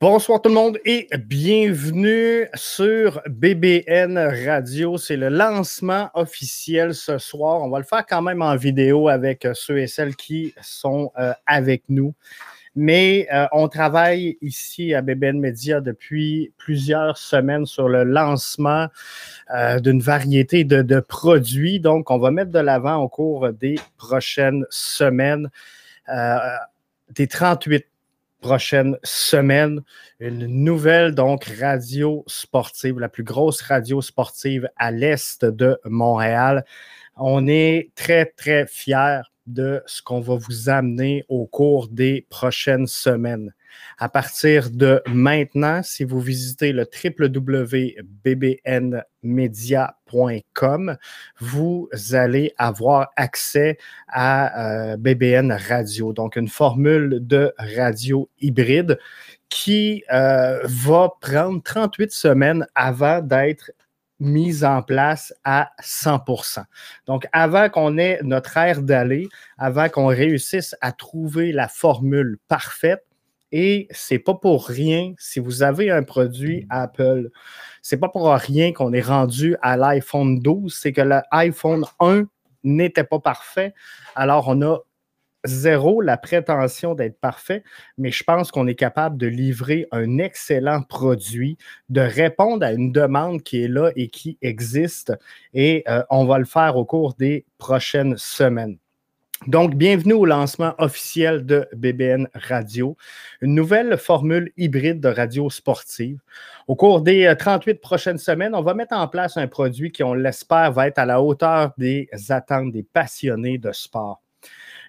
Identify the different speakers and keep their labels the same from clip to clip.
Speaker 1: Bonsoir tout le monde et bienvenue sur BBN Radio. C'est le lancement officiel ce soir. On va le faire quand même en vidéo avec euh, ceux et celles qui sont euh, avec nous. Mais euh, on travaille ici à BBN Media depuis plusieurs semaines sur le lancement d'une variété de, de, produits. Donc, on va mettre de l'avant au cours des prochaines semaines des 38 prochaine semaine. Une nouvelle, donc, radio sportive, la plus grosse radio sportive à l'est de Montréal. On est très, très fiers de ce qu'on va vous amener au cours des prochaines semaines. À partir de maintenant, si vous visitez le www.bbnmedia.com, vous allez avoir accès à euh, BBN Radio, donc une formule de radio hybride qui euh, va prendre 38 semaines avant d'être mise en place à 100% Donc, avant qu'on ait notre air d'aller, avant qu'on réussisse à trouver la formule parfaite, et c'est pas pour rien, si vous avez un produit Apple, c'est pas pour rien qu'on est rendu à l'iPhone 12, c'est que l'iPhone 1 n'était pas parfait. Alors, on a zéro la prétention d'être parfait, mais je pense qu'on est capable de livrer un excellent produit, de répondre à une demande qui est là et qui existe. Et euh, on va le faire au cours des prochaines semaines. Donc, bienvenue au lancement officiel de BBN Radio, une nouvelle formule hybride de radio sportive. Au cours des 38 euh, prochaines semaines, on va mettre en place un produit qui, on l'espère, va être à la hauteur des attentes des passionnés de sport.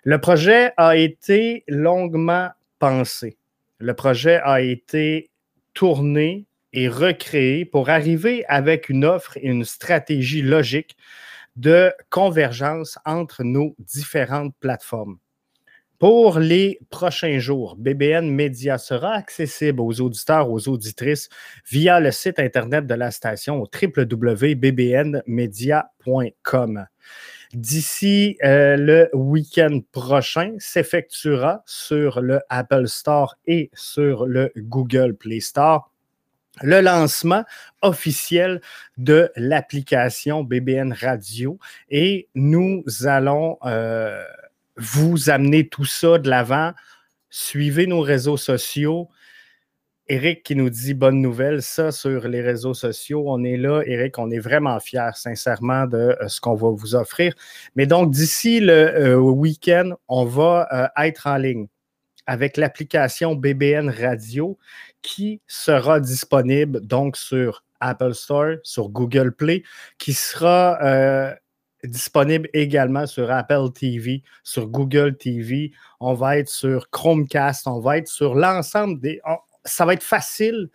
Speaker 1: Le projet a été longuement pensé. Le projet a été tourné et recréé pour arriver avec une offre et une stratégie logique de convergence entre nos différentes plateformes. Pour les prochains jours, BBN Media sera accessible aux auditeurs, aux auditrices via le site Internet de la station www.bbnmedia.com. D'ici euh, le week-end prochain, s'effectuera sur le Apple Store et sur le Google Play Store le lancement officiel de l'application BBN Radio et nous allons euh, vous amener tout ça de l'avant. Suivez nos réseaux sociaux. Eric qui nous dit bonne nouvelle, ça sur les réseaux sociaux. On est là, Eric, on est vraiment fiers, sincèrement, de euh, ce qu'on va vous offrir. Mais donc, d'ici le euh, week-end, on va être en ligne avec l'application BBN Radio qui sera disponible donc sur Apple Store, sur Google Play, qui sera euh, disponible également sur Apple TV, sur Google TV. On va être sur Chromecast, on va être sur l'ensemble des. ça va être facile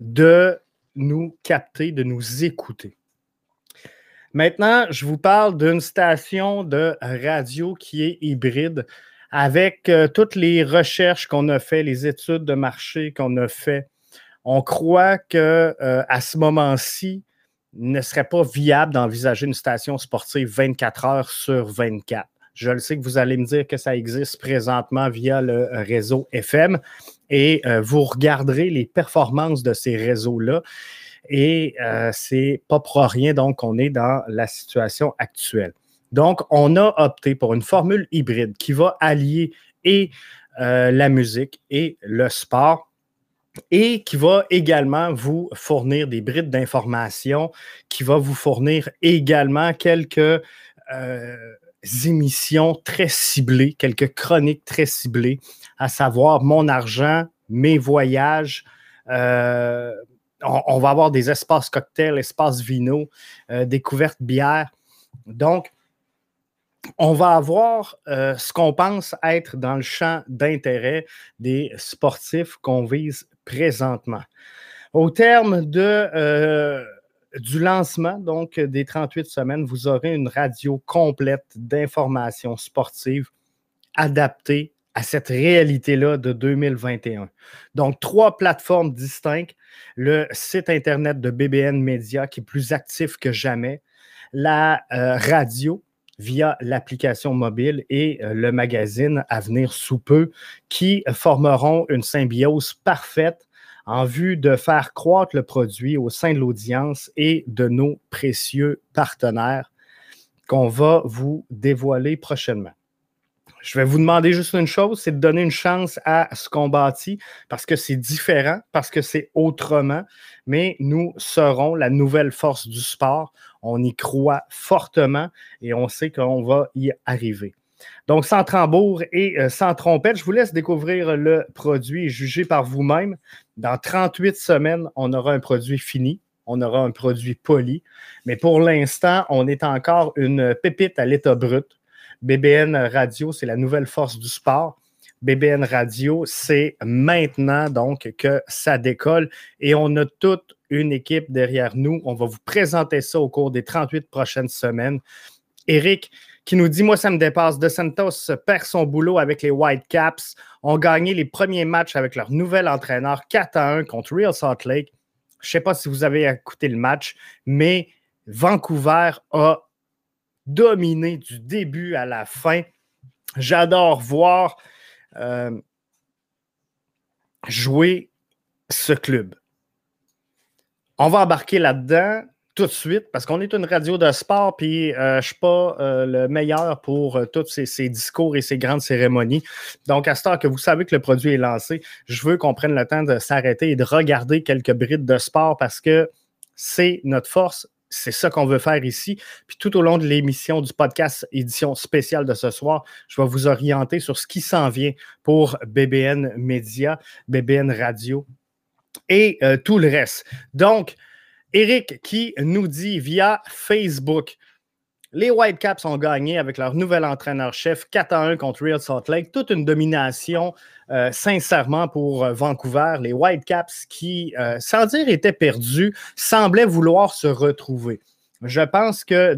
Speaker 1: de nous capter, de nous écouter. Maintenant, je vous parle d'une station de radio qui est hybride avec euh, toutes les recherches qu'on a fait, les études de marché qu'on a fait, on croit que euh, à ce moment-ci, ne serait pas viable d'envisager une station sportive 24 heures sur 24. Je le sais que vous allez me dire que ça existe présentement via le réseau FM et euh, vous regarderez les performances de ces réseaux-là. Et c'est pas pour rien donc qu'on est dans la situation actuelle. Donc, on a opté pour une formule hybride qui va allier et euh, la musique et le sport et qui va également vous fournir des brides d'informations, qui va vous fournir également quelques euh, émissions très ciblées, quelques chroniques très ciblées, à savoir mon argent, mes voyages. Euh, on, va avoir des espaces cocktails, espaces vino, découvertes bières. Donc, on va avoir euh, ce qu'on pense être dans le champ d'intérêt des sportifs qu'on vise présentement. Au terme euh, du lancement, donc des 38 semaines, vous aurez une radio complète d'informations sportives adaptée à cette réalité-là de 2021. Donc, trois plateformes distinctes. Le site Internet de BBN Media qui est plus actif que jamais. La euh, radio via l'application mobile et euh, le magazine à venir sous peu, qui formeront une symbiose parfaite en vue de faire croître le produit au sein de l'audience et de nos précieux partenaires qu'on va vous dévoiler prochainement. Je vais vous demander juste une chose, c'est de donner une chance à ce qu'on bâtit parce que c'est différent, parce que c'est autrement, mais nous serons la nouvelle force du sport. On y croit fortement et on sait qu'on va y arriver. Donc, sans tambour et euh, sans trompette, je vous laisse découvrir le produit et juger par vous-même. Dans 38 semaines, on aura un produit fini, on aura un produit poli, mais pour l'instant, on est encore une pépite à l'état brut. BBN Radio, c'est la nouvelle force du sport. BBN Radio, c'est maintenant donc que ça décolle et on a toute une équipe derrière nous. On va vous présenter ça au cours des 38 prochaines semaines. Eric qui nous dit Moi, ça me dépasse. De Santos perd son boulot avec les Whitecaps. Ont gagné les premiers matchs avec leur nouvel entraîneur 4 à 1 contre Real Salt Lake. Je ne sais pas si vous avez écouté le match, mais Vancouver a dominé du début à la fin. J'adore voir euh, jouer ce club. On va embarquer là-dedans tout de suite parce qu'on est une radio de sport, puis euh, je ne suis pas euh, le meilleur pour tous ces, discours et ces grandes cérémonies. Donc, à ce que vous savez que le produit est lancé, je veux qu'on prenne le temps de s'arrêter et de regarder quelques brides de sport parce que c'est notre force c'est ça qu'on veut faire ici. Puis tout au long de l'émission du podcast édition spéciale de ce soir, je vais vous orienter sur ce qui s'en vient pour BBN Média, BBN Radio et euh, tout le reste. Donc, Eric qui nous dit via Facebook, les Whitecaps ont gagné avec leur nouvel entraîneur-chef 4 à 1 contre Real Salt Lake. Toute une domination, euh, sincèrement, pour euh, Vancouver. Les Whitecaps qui, euh, sans dire étaient perdus, semblaient vouloir se retrouver. Je pense que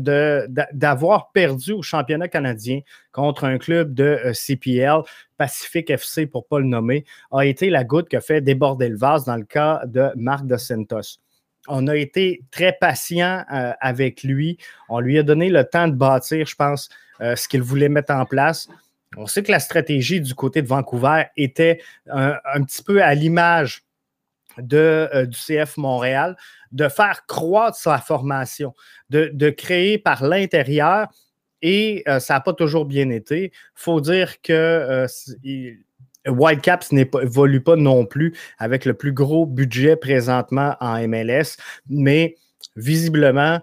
Speaker 1: d'avoir perdu au championnat canadien contre un club de CPL, Pacific FC pour ne pas le nommer, a été la goutte qui a fait déborder le vase dans le cas de Marc de Santos on a été très patient euh, avec lui. On lui a donné le temps de bâtir, je pense, euh, ce qu'il voulait mettre en place. On sait que la stratégie du côté de Vancouver était un, petit peu à l'image euh, du CF Montréal, de faire croître sa formation, de, créer par l'intérieur. Et ça n'a pas toujours bien été. Il faut dire que Whitecaps n'évolue pas non plus avec le plus gros budget présentement en MLS, mais visiblement,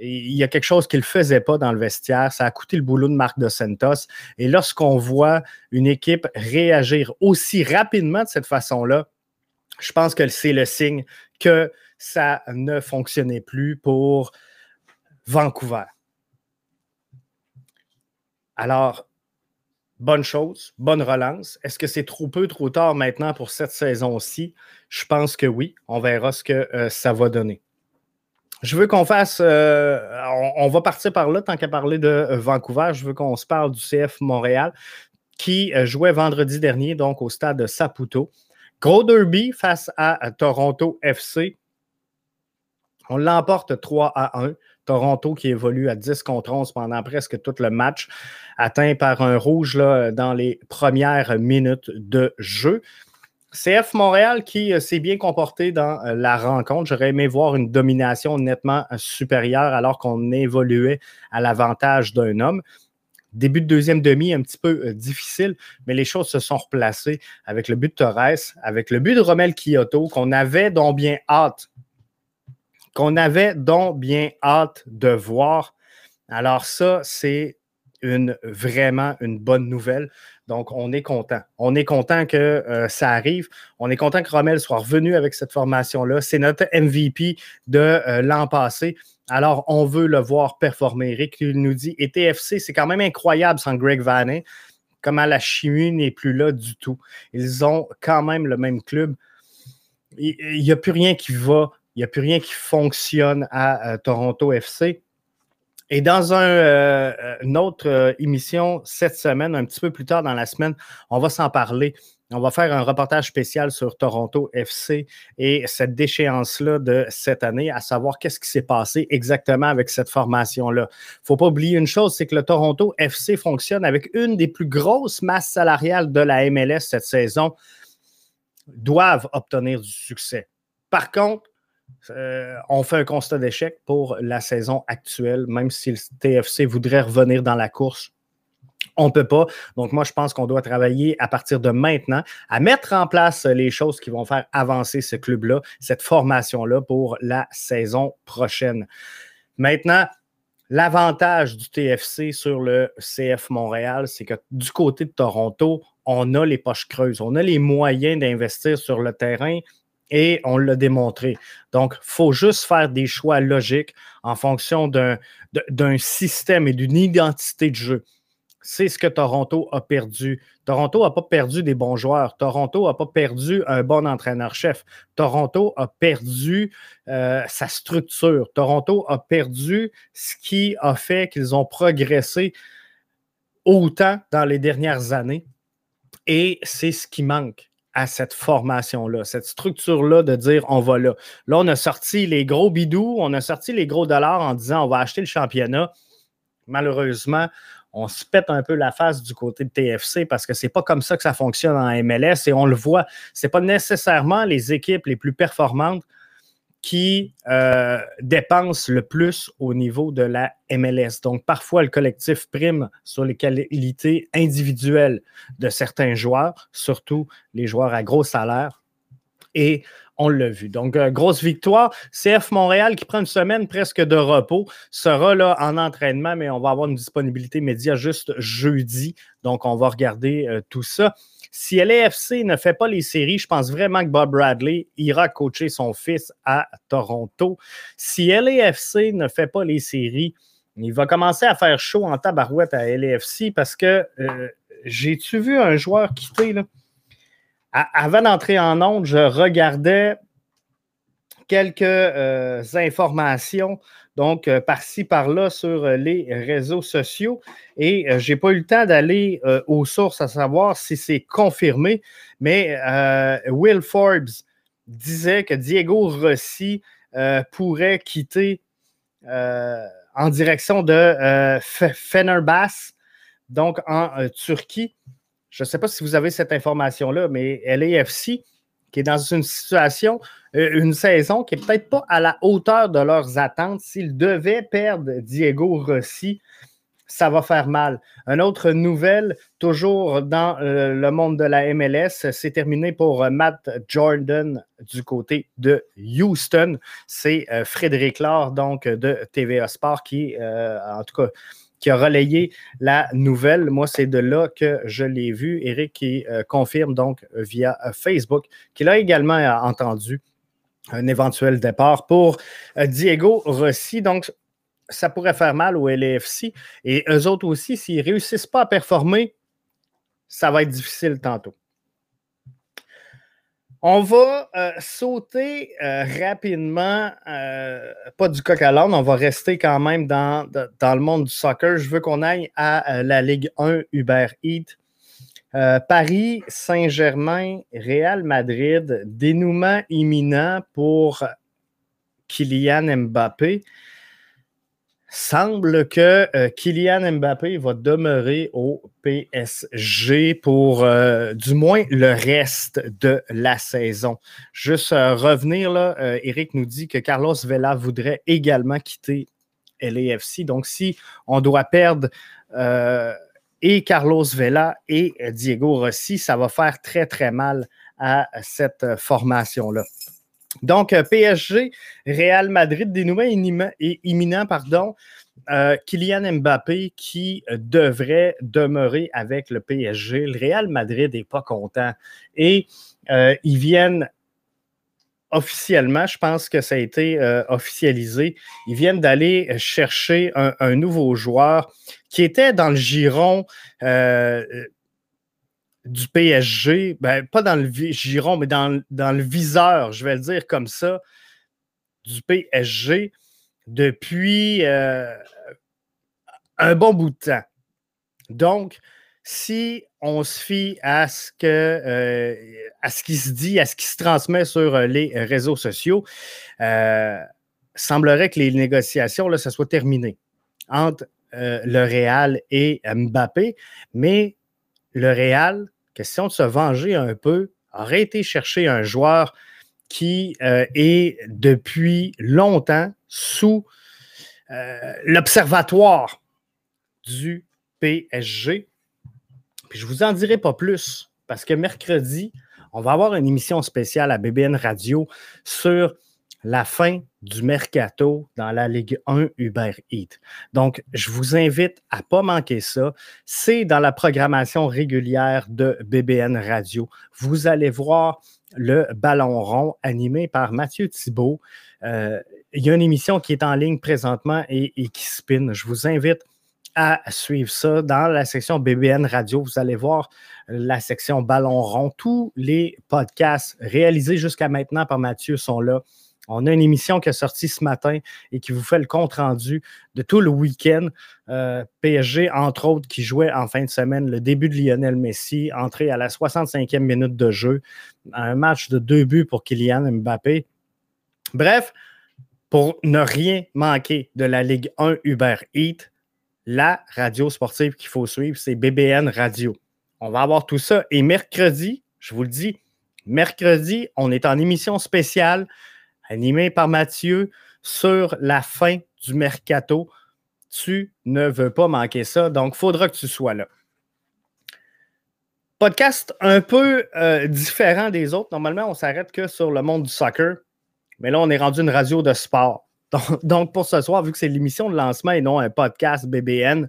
Speaker 1: il y a quelque chose qu'il ne faisait pas dans le vestiaire. Ça a coûté le boulot de Marc Dos Santos. Et lorsqu'on voit une équipe réagir aussi rapidement de cette façon-là, je pense que c'est le signe que ça ne fonctionnait plus pour Vancouver. Alors, bonne chose, bonne relance. Est-ce que c'est trop peu, trop tard maintenant pour cette saison-ci? Je pense que oui. On verra ce que euh, ça va donner. Je veux qu'on fasse. Euh, on, va partir par là, tant qu'à parler de euh, Vancouver. Je veux qu'on se parle du CF Montréal qui jouait vendredi dernier, donc au stade de Saputo. Gros derby face à Toronto FC. On l'emporte 3 à 1. Toronto qui évolue à 10 contre 11 pendant presque tout le match, atteint par un rouge dans les premières minutes de jeu. CF Montréal qui euh, s'est bien comporté dans euh, la rencontre. J'aurais aimé voir une domination nettement supérieure alors qu'on évoluait à l'avantage d'un homme. Début de deuxième demi, un petit peu euh, difficile, mais les choses se sont replacées avec le but de Torres, avec le but de Romel Kyoto, qu'on avait donc bien hâte qu'on avait donc bien hâte de voir. Alors ça, c'est une, vraiment une bonne nouvelle. Donc, on est content. On est content que euh, ça arrive. On est content que Rommel soit revenu avec cette formation-là. C'est notre MVP de euh, l'an passé. Alors, on veut le voir performer. Eric nous dit, et TFC, c'est quand même incroyable sans Greg Vannet, comment la chimie n'est plus là du tout. Ils ont quand même le même club. Il n'y a plus rien qui va il n'y a plus rien qui fonctionne à, Toronto FC. Et dans euh, une autre euh, émission cette semaine, un petit peu plus tard dans la semaine, on va s'en parler On va faire un reportage spécial sur Toronto FC et cette déchéance-là de cette année, à savoir qu'est-ce qui s'est passé exactement avec cette formation-là. Il ne faut pas oublier une chose, c'est que le Toronto FC fonctionne avec une des plus grosses masses salariales de la MLS cette saison, doivent obtenir du succès. Par contre, euh, on fait un constat d'échec pour la saison actuelle, même si le TFC voudrait revenir dans la course. On ne peut pas. Donc, moi, je pense qu'on doit travailler à partir de maintenant à mettre en place les choses qui vont faire avancer ce club-là, cette formation-là pour la saison prochaine. Maintenant, l'avantage du TFC sur le CF Montréal, c'est que du côté de Toronto, on a les poches creuses, on a les moyens d'investir sur le terrain et on l'a démontré. Donc, il faut juste faire des choix logiques en fonction d'un système et d'une identité de jeu. C'est ce que Toronto a perdu. Toronto n'a pas perdu des bons joueurs. Toronto n'a pas perdu un bon entraîneur-chef. Toronto a perdu euh, sa structure. Toronto a perdu ce qui a fait qu'ils ont progressé autant dans les dernières années. Et c'est ce qui manque à cette formation-là, cette structure-là de dire on va là. Là, on a sorti les gros bidous, on a sorti les gros dollars en disant on va acheter le championnat. Malheureusement, on se pète un peu la face du côté de TFC parce que c'est pas comme ça que ça fonctionne en MLS et on le voit. C'est pas nécessairement les équipes les plus performantes qui euh, dépensent le plus au niveau de la MLS. Donc, parfois, le collectif prime sur les qualités individuelles de certains joueurs, surtout les joueurs à gros salaire. Et on l'a vu. Donc, euh, grosse victoire. CF Montréal qui prend une semaine presque de repos sera là en entraînement, mais on va avoir une disponibilité média juste jeudi. Donc, on va regarder euh, tout ça. Si LAFC ne fait pas les séries, je pense vraiment que Bob Bradley ira coacher son fils à Toronto. Si LAFC ne fait pas les séries, il va commencer à faire chaud en tabarouette à LAFC parce que euh, j'ai-tu vu un joueur quitter là? Avant d'entrer en onde, je regardais quelques euh, informations, donc euh, par-ci, par-là, sur euh, les réseaux sociaux. Et je n'ai pas eu le temps d'aller aux sources à savoir si c'est confirmé, mais Will Forbes disait que Diego Rossi pourrait quitter en direction de Fenerbahçe, donc en Turquie. Je ne sais pas si vous avez cette information-là, mais LAFC, qui est dans une situation, euh, une saison qui n'est peut-être pas à la hauteur de leurs attentes. S'ils devaient perdre Diego Rossi, ça va faire mal. Une autre nouvelle, toujours dans euh, le monde de la MLS, c'est terminé pour euh, Matt Jordan du côté de Houston. C'est Frédéric Laure, donc de TVA Sport, qui, en tout cas, qui a relayé la nouvelle. Moi, c'est de là que je l'ai vu. Eric qui euh, confirme donc via euh, Facebook qu'il a également euh, entendu un éventuel départ pour Diego Rossi. Donc, ça pourrait faire mal au LAFC. Et eux autres aussi, s'ils ne réussissent pas à performer, ça va être difficile tantôt. On va euh, sauter euh, rapidement, euh, pas du coq à l'âne, on va rester quand même dans, le monde du soccer. Je veux qu'on aille à la Ligue 1 Uber Eats. Paris, Saint-Germain, Real Madrid, dénouement imminent pour Kylian Mbappé semble que euh, Kylian Mbappé va demeurer au PSG pour euh, du moins le reste de la saison. Juste euh, revenir là, Eric nous dit que Carlos Vela voudrait également quitter LAFC. Donc, si on doit perdre et Carlos Vela et Diego Rossi, ça va faire très, très mal à cette formation-là. Donc, euh, PSG, Real Madrid, des nouvelles imminents, pardon. Euh, Kylian Mbappé qui euh, devrait demeurer avec le PSG. Le Real Madrid n'est pas content. Et ils viennent officiellement, je pense que ça a été officialisé, ils viennent d'aller chercher un, un, nouveau joueur qui était dans le giron du PSG, ben, pas dans le giron, mais dans, le viseur, je vais le dire comme ça, du PSG depuis euh, un bon bout de temps. Donc, si on se fie à ce, que, euh, à ce qui se dit, à ce qui se transmet sur euh, les réseaux sociaux, euh, semblerait que les négociations, là, ça soit terminé entre le Real et Mbappé. Mais le Real, question de se venger un peu, aurait été chercher un joueur qui est depuis longtemps sous l'observatoire du PSG puis je vous en dirai pas plus parce que mercredi, on va avoir une émission spéciale à BBN Radio sur la fin du mercato dans la Ligue 1 Uber Eats. Donc, je vous invite à ne pas manquer ça. C'est dans la programmation régulière de BBN Radio. Vous allez voir le ballon rond animé par Mathieu Thibault. Euh, il y a une émission qui est en ligne présentement et, qui spin. Je vous invite à suivre ça. Dans la section BBN Radio, vous allez voir la section Ballon rond. Tous les podcasts réalisés jusqu'à maintenant par Mathieu sont là. On a une émission qui est sortie ce matin et qui vous fait le compte-rendu de tout le week-end. Euh, PSG, entre autres, qui jouait en fin de semaine le début de Lionel Messi, entré à la 65e minute de jeu, un match de deux buts pour Kylian Mbappé. Bref, pour ne rien manquer de la Ligue 1 Uber Eats, la radio sportive qu'il faut suivre, c'est BBN Radio. On va avoir tout ça. Et mercredi, je vous le dis, mercredi, on est en émission spéciale animée par Mathieu sur la fin du mercato. Tu ne veux pas manquer ça, donc il faudra que tu sois là. Podcast un peu euh, différent des autres. Normalement, on s'arrête que sur le monde du soccer, mais là, on est rendu une radio de sport. Donc, pour ce soir, vu que c'est l'émission de lancement et non un podcast BBN,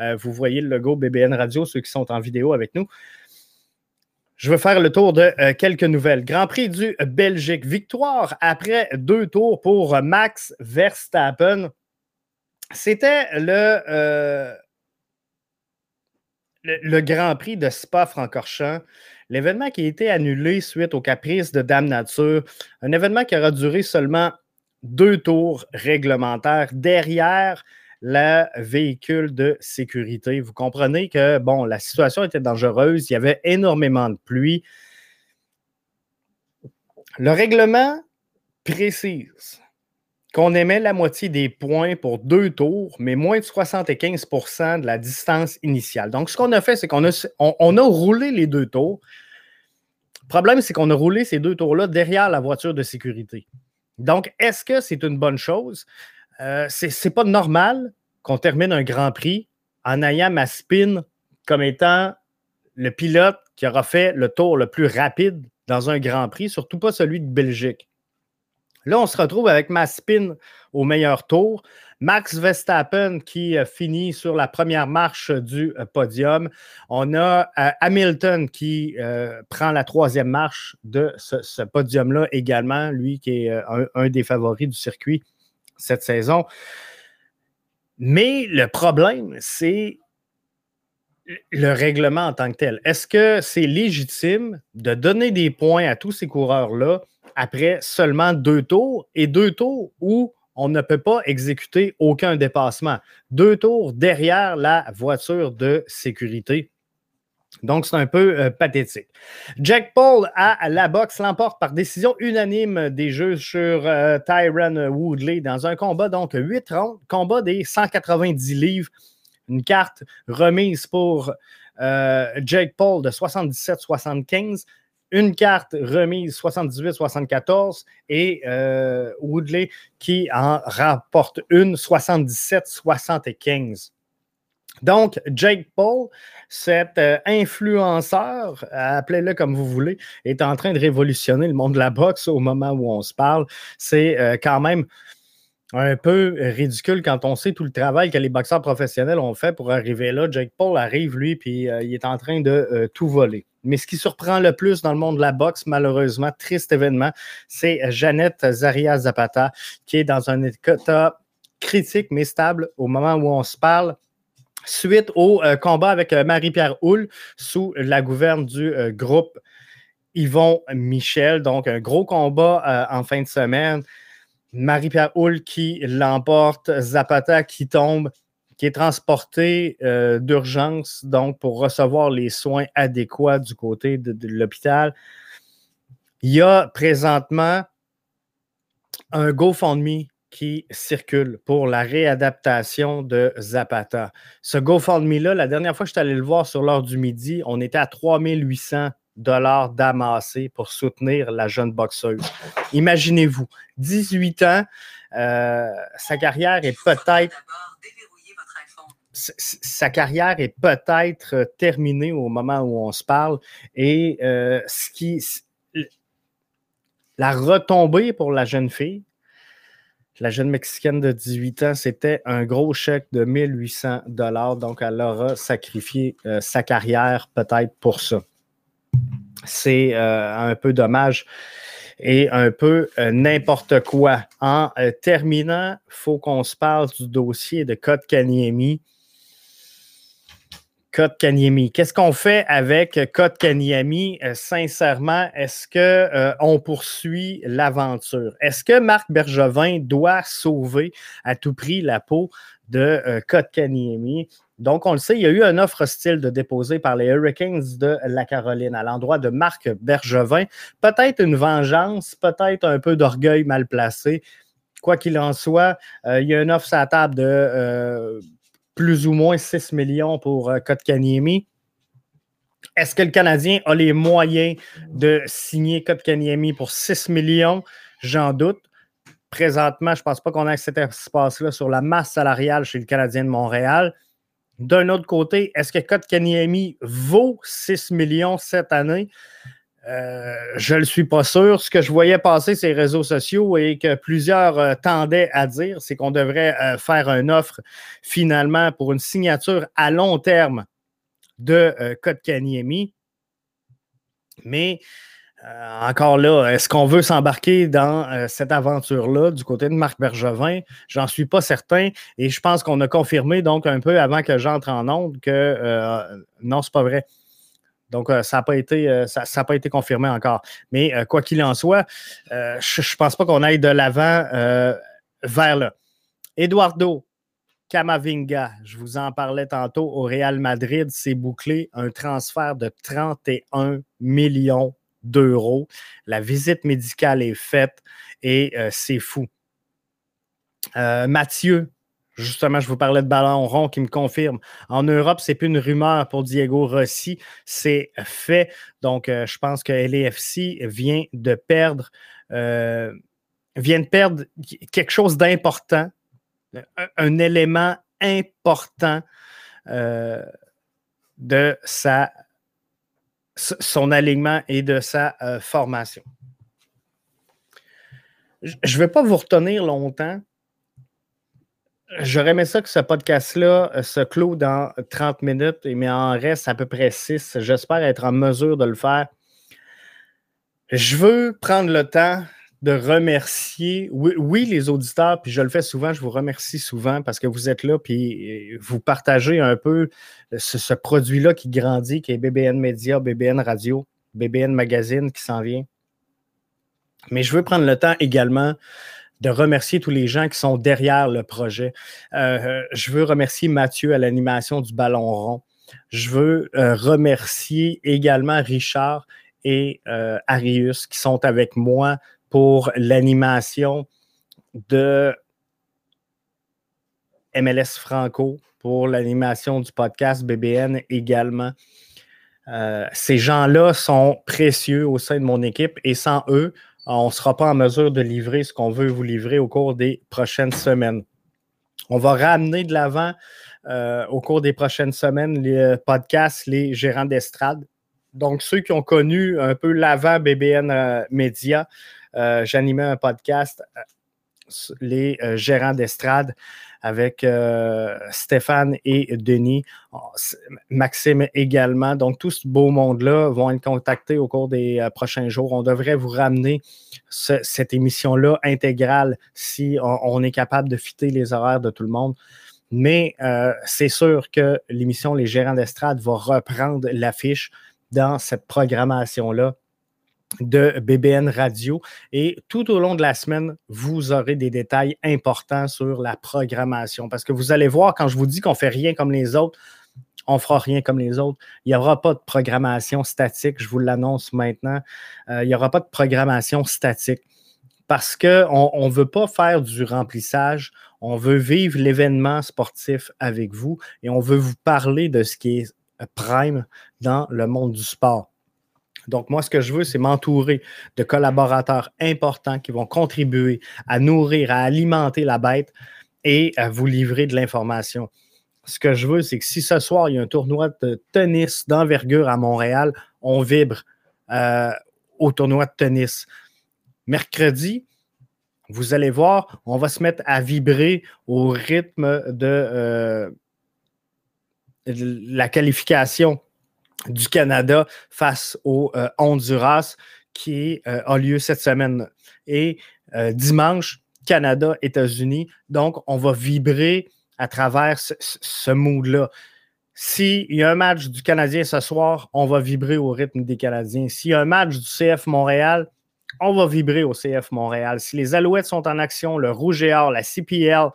Speaker 1: euh, vous voyez le logo BBN Radio, ceux qui sont en vidéo avec nous. Je veux faire le tour de euh, quelques nouvelles. Grand Prix du Belgique. Victoire après deux tours pour Max Verstappen. C'était le, euh, le, Grand Prix de Spa-Francorchamps. L'événement qui a été annulé suite au caprice de Dame Nature. Un événement qui aura duré seulement deux tours réglementaires derrière le véhicule de sécurité. Vous comprenez que, bon, la situation était dangereuse, il y avait énormément de pluie. Le règlement précise qu'on émet la moitié des points pour deux tours, mais moins de 75% de la distance initiale. Donc, ce qu'on a fait, c'est qu'on a, on a roulé les deux tours. Le problème, c'est qu'on a roulé ces deux tours-là derrière la voiture de sécurité. Donc, est-ce que c'est une bonne chose? Euh, Ce n'est pas normal qu'on termine un Grand Prix en ayant ma spin comme étant le pilote qui aura fait le tour le plus rapide dans un Grand Prix, surtout pas celui de Belgique. Là, on se retrouve avec ma spin au meilleur tour. Max Verstappen qui finit sur la première marche du euh, podium. On a euh, Hamilton qui euh, prend la troisième marche de ce, podium-là également, lui qui est un, des favoris du circuit cette saison. Mais le problème, c'est le règlement en tant que tel. Est-ce que c'est légitime de donner des points à tous ces coureurs-là après seulement deux tours et deux tours où on ne peut pas exécuter aucun dépassement? Deux tours derrière la voiture de sécurité. Donc, c'est un peu euh, pathétique. Jack Paul à la boxe l'emporte par décision unanime des juges sur euh, Tyron Woodley dans un combat, donc 8 rounds, combat des 190 livres. Une carte remise pour euh, Jake Paul de 77-75 une carte remise 78-74 et Woodley qui en rapporte une 77-75. Donc, Jake Paul, cet euh, influenceur, appelez-le comme vous voulez, est en train de révolutionner le monde de la boxe au moment où on se parle. C'est euh, quand même un peu ridicule quand on sait tout le travail que les boxeurs professionnels ont fait pour arriver là. Jake Paul arrive, lui, puis il est en train de tout voler. Mais ce qui surprend le plus dans le monde de la boxe, malheureusement, triste événement, c'est Jeannette Zaria Zapata, qui est dans un état critique mais stable au moment où on se parle. Suite au euh, combat avec euh, Marie-Pierre Houle sous la gouverne du euh, groupe Yvon Michel. Donc, un gros combat en fin de semaine. Marie-Pierre Houle qui l'emporte, Zapata qui tombe, qui est transporté d'urgence, donc pour recevoir les soins adéquats du côté de, l'hôpital. Il y a présentement un GoFundMe qui circule pour la réadaptation de Zapata. Ce GoFundMe-là, la dernière fois que je suis allé le voir sur l'heure du midi, on était à 3800 dollars d'amassés pour soutenir la jeune boxeuse. Imaginez-vous, 18 ans, euh, sa carrière est peut-être sa carrière est peut-être terminée au moment où on se parle et euh, ce qui la retombée pour la jeune fille, la jeune Mexicaine de 18 ans, c'était un gros chèque de 1800 dollars. Donc, elle aura sacrifié euh, sa carrière peut-être pour ça. C'est un peu dommage et un peu euh, n'importe quoi. En euh, terminant, il faut qu'on se parle du dossier de Code Kanyemi. Code Kanyemi. Qu'est-ce qu'on fait avec Code Kanyemi? Euh, sincèrement, est-ce qu'on poursuit l'aventure? Est-ce que Marc Bergevin doit sauver à tout prix la peau de Code Kanyemi? Donc, on le sait, il y a eu une offre hostile de déposer par les Hurricanes de la Caroline à l'endroit de Marc Bergevin. Peut-être une vengeance, peut-être un peu d'orgueil mal placé. Quoi qu'il en soit, euh, il y a une offre sur la table de euh, plus ou moins 6 millions pour euh, Kotkaniemi. Est-ce que le Canadien a les moyens de signer Kotkaniemi pour 6 millions? J'en doute. Présentement, je ne pense pas qu'on ait cet espace-là sur la masse salariale chez le Canadien de Montréal. D'un autre côté, est-ce que Kotkaniemi vaut 6 millions cette année? Euh, je ne le suis pas sûr. Ce que je voyais passer sur les réseaux sociaux et que plusieurs euh, tendaient à dire, c'est qu'on devrait euh, faire une offre finalement pour une signature à long terme de Kotkaniemi. Mais encore là, est-ce qu'on veut s'embarquer dans cette aventure-là du côté de Marc Bergevin? J'en suis pas certain et je pense qu'on a confirmé donc un peu avant que j'entre en onde que non, c'est pas vrai. Donc, ça n'a pas, été, ça, pas été confirmé encore. Mais quoi qu'il en soit, je ne pense pas qu'on aille de l'avant vers là. Eduardo Camavinga, je vous en parlais tantôt au Real Madrid, c'est bouclé un transfert de 31 millions d'euros. La visite médicale est faite et euh, c'est fou. Euh, Mathieu, justement, je vous parlais de ballon rond qui me confirme. En Europe, c'est plus une rumeur pour Diego Rossi, c'est fait. Donc, euh, je pense que LAFC vient de perdre, vient de perdre quelque chose d'important, un, élément important de sa son alignement et de sa euh, formation. Je ne vais pas vous retenir longtemps. J'aurais aimé ça que ce podcast-là euh, se clôt dans 30 minutes, mais en reste à peu près 6. J'espère être en mesure de le faire. Je veux prendre le temps de remercier, oui, les auditeurs, puis je le fais souvent, je vous remercie souvent parce que vous êtes là, puis euh, vous partagez un peu ce, produit-là qui grandit, qui est BBN Media, BBN Radio, BBN Magazine qui s'en vient. Mais je veux prendre le temps également de remercier tous les gens qui sont derrière le projet. Euh, je veux remercier Mathieu à l'animation du Ballon rond. Je veux euh, remercier également Richard et Arius qui sont avec moi pour l'animation de MLS Franco, pour l'animation du podcast BBN également. Euh, ces gens-là sont précieux au sein de mon équipe et sans eux, on ne sera pas en mesure de livrer ce qu'on veut vous livrer au cours des prochaines semaines. On va ramener de l'avant euh, au cours des prochaines semaines les podcasts, les gérants d'estrade. Donc, ceux qui ont connu un peu l'avant BBN euh, Média, euh, j'animais un podcast, euh, les euh, gérants d'estrade, avec Stéphane et Denis, oh, Maxime également. Donc, tout ce beau monde-là vont être contactés au cours des prochains jours. On devrait vous ramener cette émission-là intégrale si on, est capable de fitter les horaires de tout le monde. Mais c'est sûr que l'émission Les gérants d'estrade va reprendre l'affiche dans cette programmation-là de BBN Radio. Et tout au long de la semaine, vous aurez des détails importants sur la programmation. Parce que vous allez voir, quand je vous dis qu'on ne fait rien comme les autres, on ne fera rien comme les autres. Il n'y aura pas de programmation statique, je vous l'annonce maintenant. Euh, il n'y aura pas de programmation statique parce qu'on ne veut pas faire du remplissage, on veut vivre l'événement sportif avec vous et on veut vous parler de ce qui est prime dans le monde du sport. Donc, moi, ce que je veux, c'est m'entourer de collaborateurs importants qui vont contribuer à nourrir, à alimenter la bête et à vous livrer de l'information. Ce que je veux, c'est que si ce soir, il y a un tournoi de tennis d'envergure à Montréal, on vibre euh, au tournoi de tennis. Mercredi, vous allez voir, on va se mettre à vibrer au rythme de euh, la qualification du Canada face au euh, Honduras qui euh, a lieu cette semaine. Et euh, dimanche, Canada, États-Unis. Donc, on va vibrer à travers ce, mood-là. S'il y a un match du Canadien ce soir, on va vibrer au rythme des Canadiens. S'il y a un match du CF Montréal, on va vibrer au CF Montréal. Si les Alouettes sont en action, le Rouge et Or, la CPL,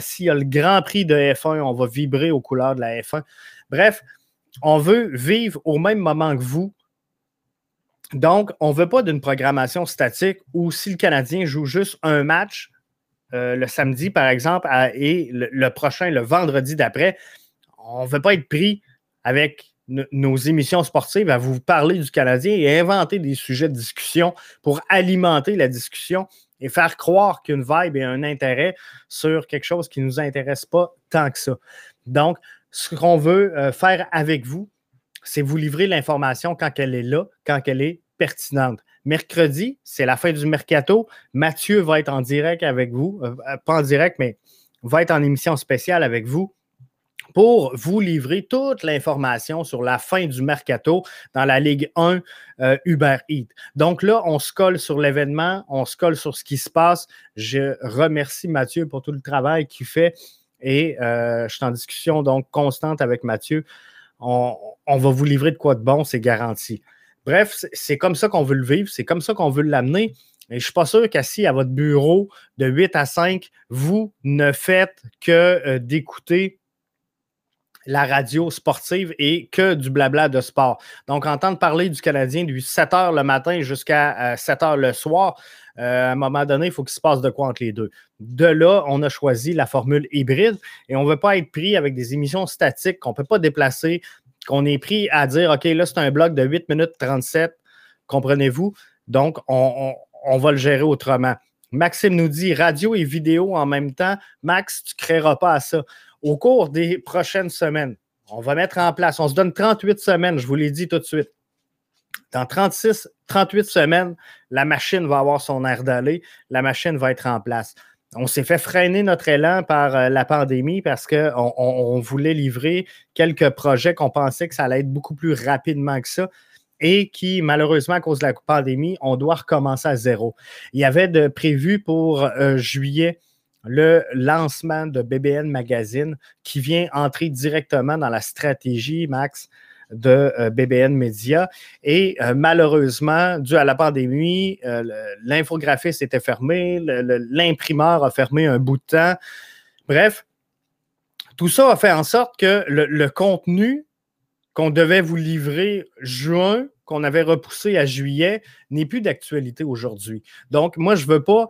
Speaker 1: s'il y a le Grand Prix de F1, on va vibrer aux couleurs de la F1. Bref, on veut vivre au même moment que vous. Donc, on ne veut pas d'une programmation statique où si le Canadien joue juste un match euh, le samedi, par exemple, et le, prochain, le vendredi d'après, on ne veut pas être pris avec nos émissions sportives à vous parler du Canadien et inventer des sujets de discussion pour alimenter la discussion et faire croire qu'une vibe et un intérêt sur quelque chose qui ne nous intéresse pas tant que ça. Donc, ce qu'on veut euh, faire avec vous, c'est vous livrer l'information quand elle est là, quand elle est pertinente. Mercredi, c'est la fin du mercato. Mathieu va être en direct avec vous, euh, euh, pas en direct, mais va être en émission spéciale avec vous pour vous livrer toute l'information sur la fin du mercato dans la Ligue 1 Uber Eats. Donc là, on se colle sur l'événement, on se colle sur ce qui se passe. Je remercie Mathieu pour tout le travail qu'il fait et euh, je suis en discussion donc constante avec Mathieu. On, va vous livrer de quoi de bon, c'est garanti. Bref, c'est comme ça qu'on veut le vivre, c'est comme ça qu'on veut l'amener. Et je ne suis pas sûr qu'assis à votre bureau de 8 à 5, vous ne faites que euh, d'écouter la radio sportive et que du blabla de sport. Donc, entendre parler du Canadien du 7 h le matin jusqu'à 7 euh, h le soir, euh, à un moment donné, il faut qu'il se passe de quoi entre les deux. De là, on a choisi la formule hybride et on ne veut pas être pris avec des émissions statiques qu'on ne peut pas déplacer, qu'on est pris à dire OK, là, c'est un bloc de 8 minutes 37, comprenez-vous? Donc, on, va le gérer autrement. Maxime nous dit radio et vidéo en même temps. Max, tu ne créeras pas à ça. Au cours des prochaines semaines, on va mettre en place, on se donne 38 semaines, je vous l'ai dit tout de suite. Dans 36, 38 semaines, la machine va avoir son air d'aller, la machine va être en place. On s'est fait freiner notre élan par euh, la pandémie parce qu'on on, voulait livrer quelques projets qu'on pensait que ça allait être beaucoup plus rapidement que ça et qui, malheureusement, à cause de la pandémie, on doit recommencer à zéro. Il y avait de prévu pour euh, juillet le lancement de BBN Magazine qui vient entrer directement dans la stratégie, Max, de euh, BBN Media. Et euh, malheureusement, dû à la pandémie, euh, l'infographiste était fermé, l'imprimeur a fermé un bout de temps. Bref, tout ça a fait en sorte que le, contenu qu'on devait vous livrer juin, qu'on avait repoussé à juillet, n'est plus d'actualité aujourd'hui. Donc, moi, je ne veux pas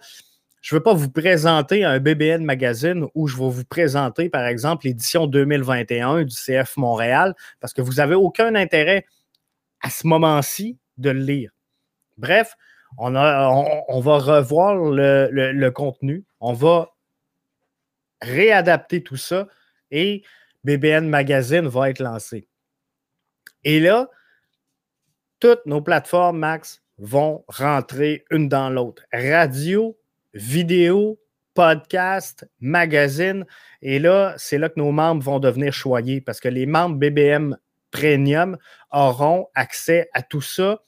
Speaker 1: je ne veux pas vous présenter un BBN Magazine où je vais vous présenter, par exemple, l'édition 2021 du CF Montréal, parce que vous n'avez aucun intérêt à ce moment-ci de le lire. Bref, on, on, va revoir le, contenu, on va réadapter tout ça et BBN Magazine va être lancé. Et là, toutes nos plateformes, Max, vont rentrer une dans l'autre. Radio, vidéo, podcast, magazine. Et là, c'est là que nos membres vont devenir choyés parce que les membres BBM Premium auront accès à tout ça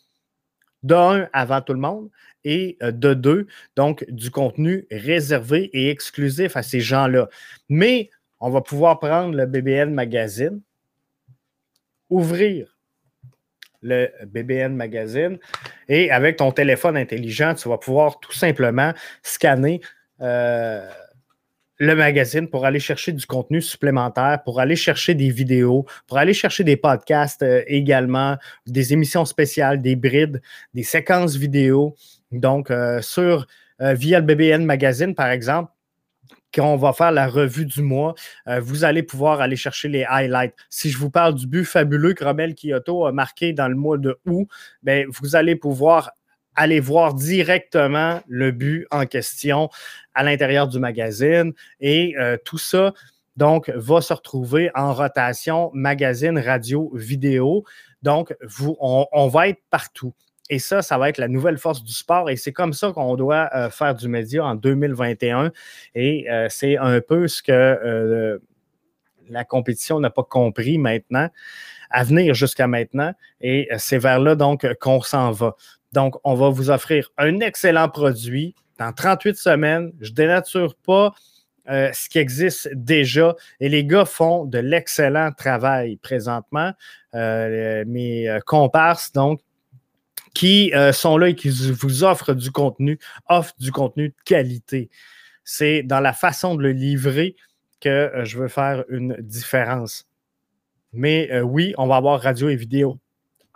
Speaker 1: d'un avant tout le monde et euh, de deux, donc du contenu réservé et exclusif à ces gens-là. Mais on va pouvoir prendre le BBN Magazine, ouvrir le BBN Magazine Et avec ton téléphone intelligent, tu vas pouvoir tout simplement scanner euh, le magazine pour aller chercher du contenu supplémentaire, pour aller chercher des vidéos, pour aller chercher des podcasts euh, également, des émissions spéciales, des brides, des séquences vidéo. Donc, euh, sur via le BBN Magazine, par exemple, quand on va faire la revue du mois, euh, vous allez pouvoir aller chercher les highlights. Si je vous parle du but fabuleux que Romel Kyoto a marqué dans le mois de août, bien, vous allez pouvoir aller voir directement le but en question à l'intérieur du magazine et euh, tout ça. Donc, va se retrouver en rotation magazine, radio, vidéo. Donc, vous, on va être partout. Et ça, ça va être la nouvelle force du sport. Et c'est comme ça qu'on doit euh, faire du média en 2021. Et euh, c'est un peu ce que euh, la compétition n'a pas compris maintenant, à venir jusqu'à maintenant. Et c'est vers là donc qu'on s'en va. Donc, on va vous offrir un excellent produit dans 38 semaines. Je dénature pas ce qui existe déjà. Et les gars font de l'excellent travail présentement. mes comparses, donc, qui euh, sont là et qui vous offrent du contenu, offrent du contenu de qualité. C'est dans la façon de le livrer que euh, je veux faire une différence. Mais euh, oui, on va avoir radio et vidéo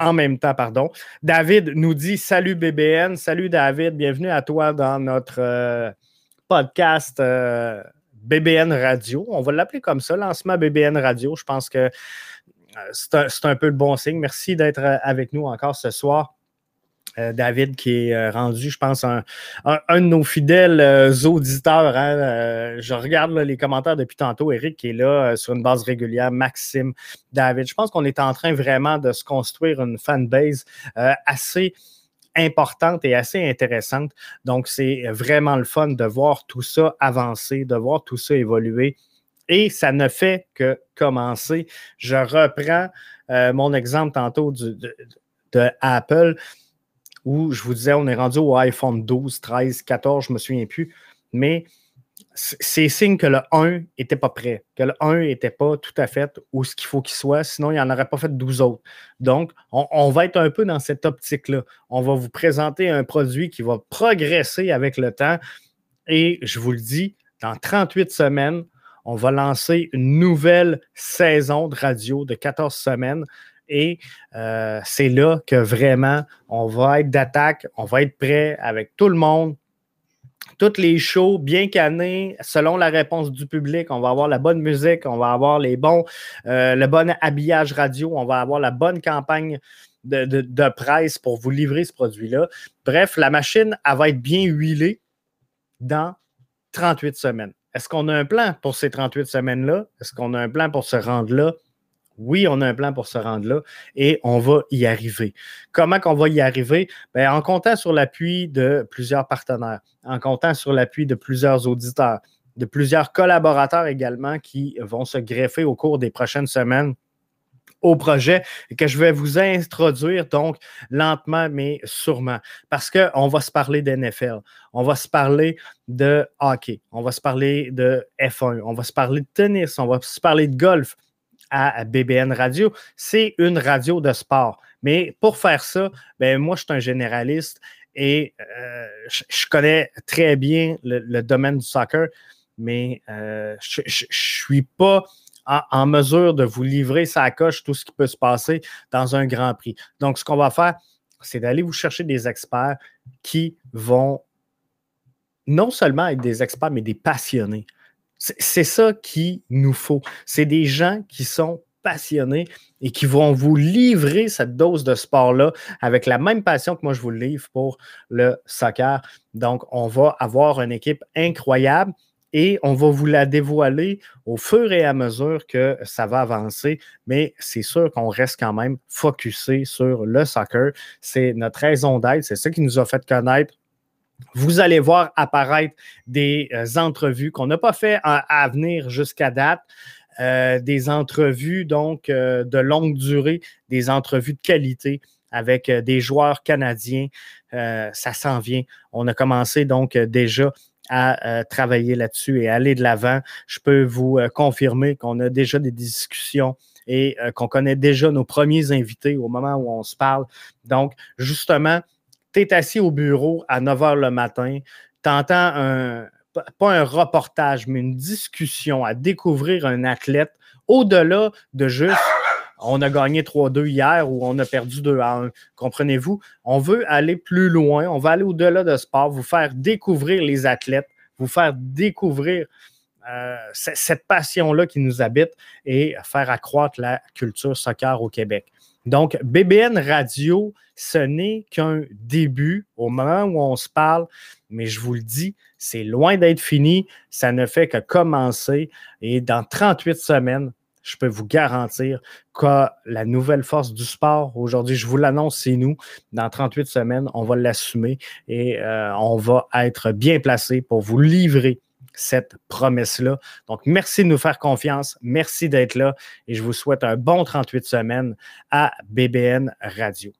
Speaker 1: en même temps, pardon. David nous dit Salut BBN, salut David, bienvenue à toi dans notre podcast BBN Radio. On va l'appeler comme ça, lancement BBN Radio. Je pense que c'est un, un, peu le bon signe. Merci d'être avec nous encore ce soir. Euh, David qui est euh, rendu, je pense, un, de nos fidèles euh, auditeurs. Hein, je regarde les commentaires depuis tantôt. Eric qui est là sur une base régulière. Maxime, David. Je pense qu'on est en train vraiment de se construire une fanbase assez importante et assez intéressante. Donc, c'est vraiment le fun de voir tout ça avancer, de voir tout ça évoluer. Et ça ne fait que commencer. Je reprends mon exemple tantôt de Apple où je vous disais, on est rendu au iPhone 12, 13, 14, je ne me souviens plus. Mais c'est signe que le 1 n'était pas prêt, que le 1 n'était pas tout à fait où ce qu'il faut qu'il soit, sinon il n'en aurait pas fait 12 autres. Donc, on, va être un peu dans cette optique-là. On va vous présenter un produit qui va progresser avec le temps. Et je vous le dis, dans 38 semaines, on va lancer une nouvelle saison de radio de 14 semaines et euh, c'est là que vraiment on va être d'attaque, on va être prêt avec tout le monde. Toutes les shows bien cannées, selon la réponse du public, on va avoir la bonne musique, on va avoir les bons, euh, le bon habillage radio, on va avoir la bonne campagne de, presse pour vous livrer ce produit-là. Bref, la machine, elle va être bien huilée dans 38 semaines. Est-ce qu'on a un plan pour ces 38 semaines-là? Est-ce qu'on a un plan pour se rendre là? Oui, on a un plan pour se rendre là et on va y arriver. Comment qu'on va y arriver? Bien, en comptant sur l'appui de plusieurs partenaires, en comptant sur l'appui de plusieurs auditeurs, de plusieurs collaborateurs également qui vont se greffer au cours des prochaines semaines au projet et que je vais vous introduire donc lentement mais sûrement parce qu'on va se parler d'NFL, on va se parler de hockey, on va se parler de F1, on va se parler de tennis, on va se parler de golf, à BBN Radio, c'est une radio de sport. Mais pour faire ça, ben moi, je suis un généraliste et euh, je, connais très bien le, domaine du soccer, mais euh, je ne suis pas en, mesure de vous livrer sa coche tout ce qui peut se passer dans un grand prix. Donc, ce qu'on va faire, c'est d'aller vous chercher des experts qui vont non seulement être des experts, mais des passionnés. C'est ça qu'il nous faut. C'est des gens qui sont passionnés et qui vont vous livrer cette dose de sport-là avec la même passion que moi je vous le livre pour le soccer. Donc, on va avoir une équipe incroyable et on va vous la dévoiler au fur et à mesure que ça va avancer. Mais c'est sûr qu'on reste quand même focusé sur le soccer. C'est notre raison d'être. C'est ça qui nous a fait connaître vous allez voir apparaître des euh, entrevues qu'on n'a pas fait à, venir jusqu'à date. Euh, des entrevues donc euh, de longue durée, des entrevues de qualité avec des joueurs canadiens. ça s'en vient. On a commencé donc déjà à travailler là-dessus et aller de l'avant. Je peux vous confirmer qu'on a déjà des discussions et qu'on connaît déjà nos premiers invités au moment où on se parle. Donc, justement, tu es assis au bureau à 9 h le matin, tu entends un, pas un reportage, mais une discussion à découvrir un athlète au-delà de juste on a gagné 3-2 hier ou on a perdu 2 1. Comprenez-vous? On veut aller plus loin, on va aller au-delà de sport, vous faire découvrir les athlètes, vous faire découvrir euh, cette passion-là qui nous habite et faire accroître la culture soccer au Québec. Donc, BBN Radio, ce n'est qu'un début au moment où on se parle, mais je vous le dis, c'est loin d'être fini. Ça ne fait que commencer et dans 38 semaines, je peux vous garantir que la nouvelle force du sport, aujourd'hui, je vous l'annonce, c'est nous. Dans 38 semaines, on va l'assumer et euh, on va être bien placé pour vous livrer cette promesse-là. Donc, merci de nous faire confiance. Merci d'être là et je vous souhaite un bon 38 semaines à BBN Radio.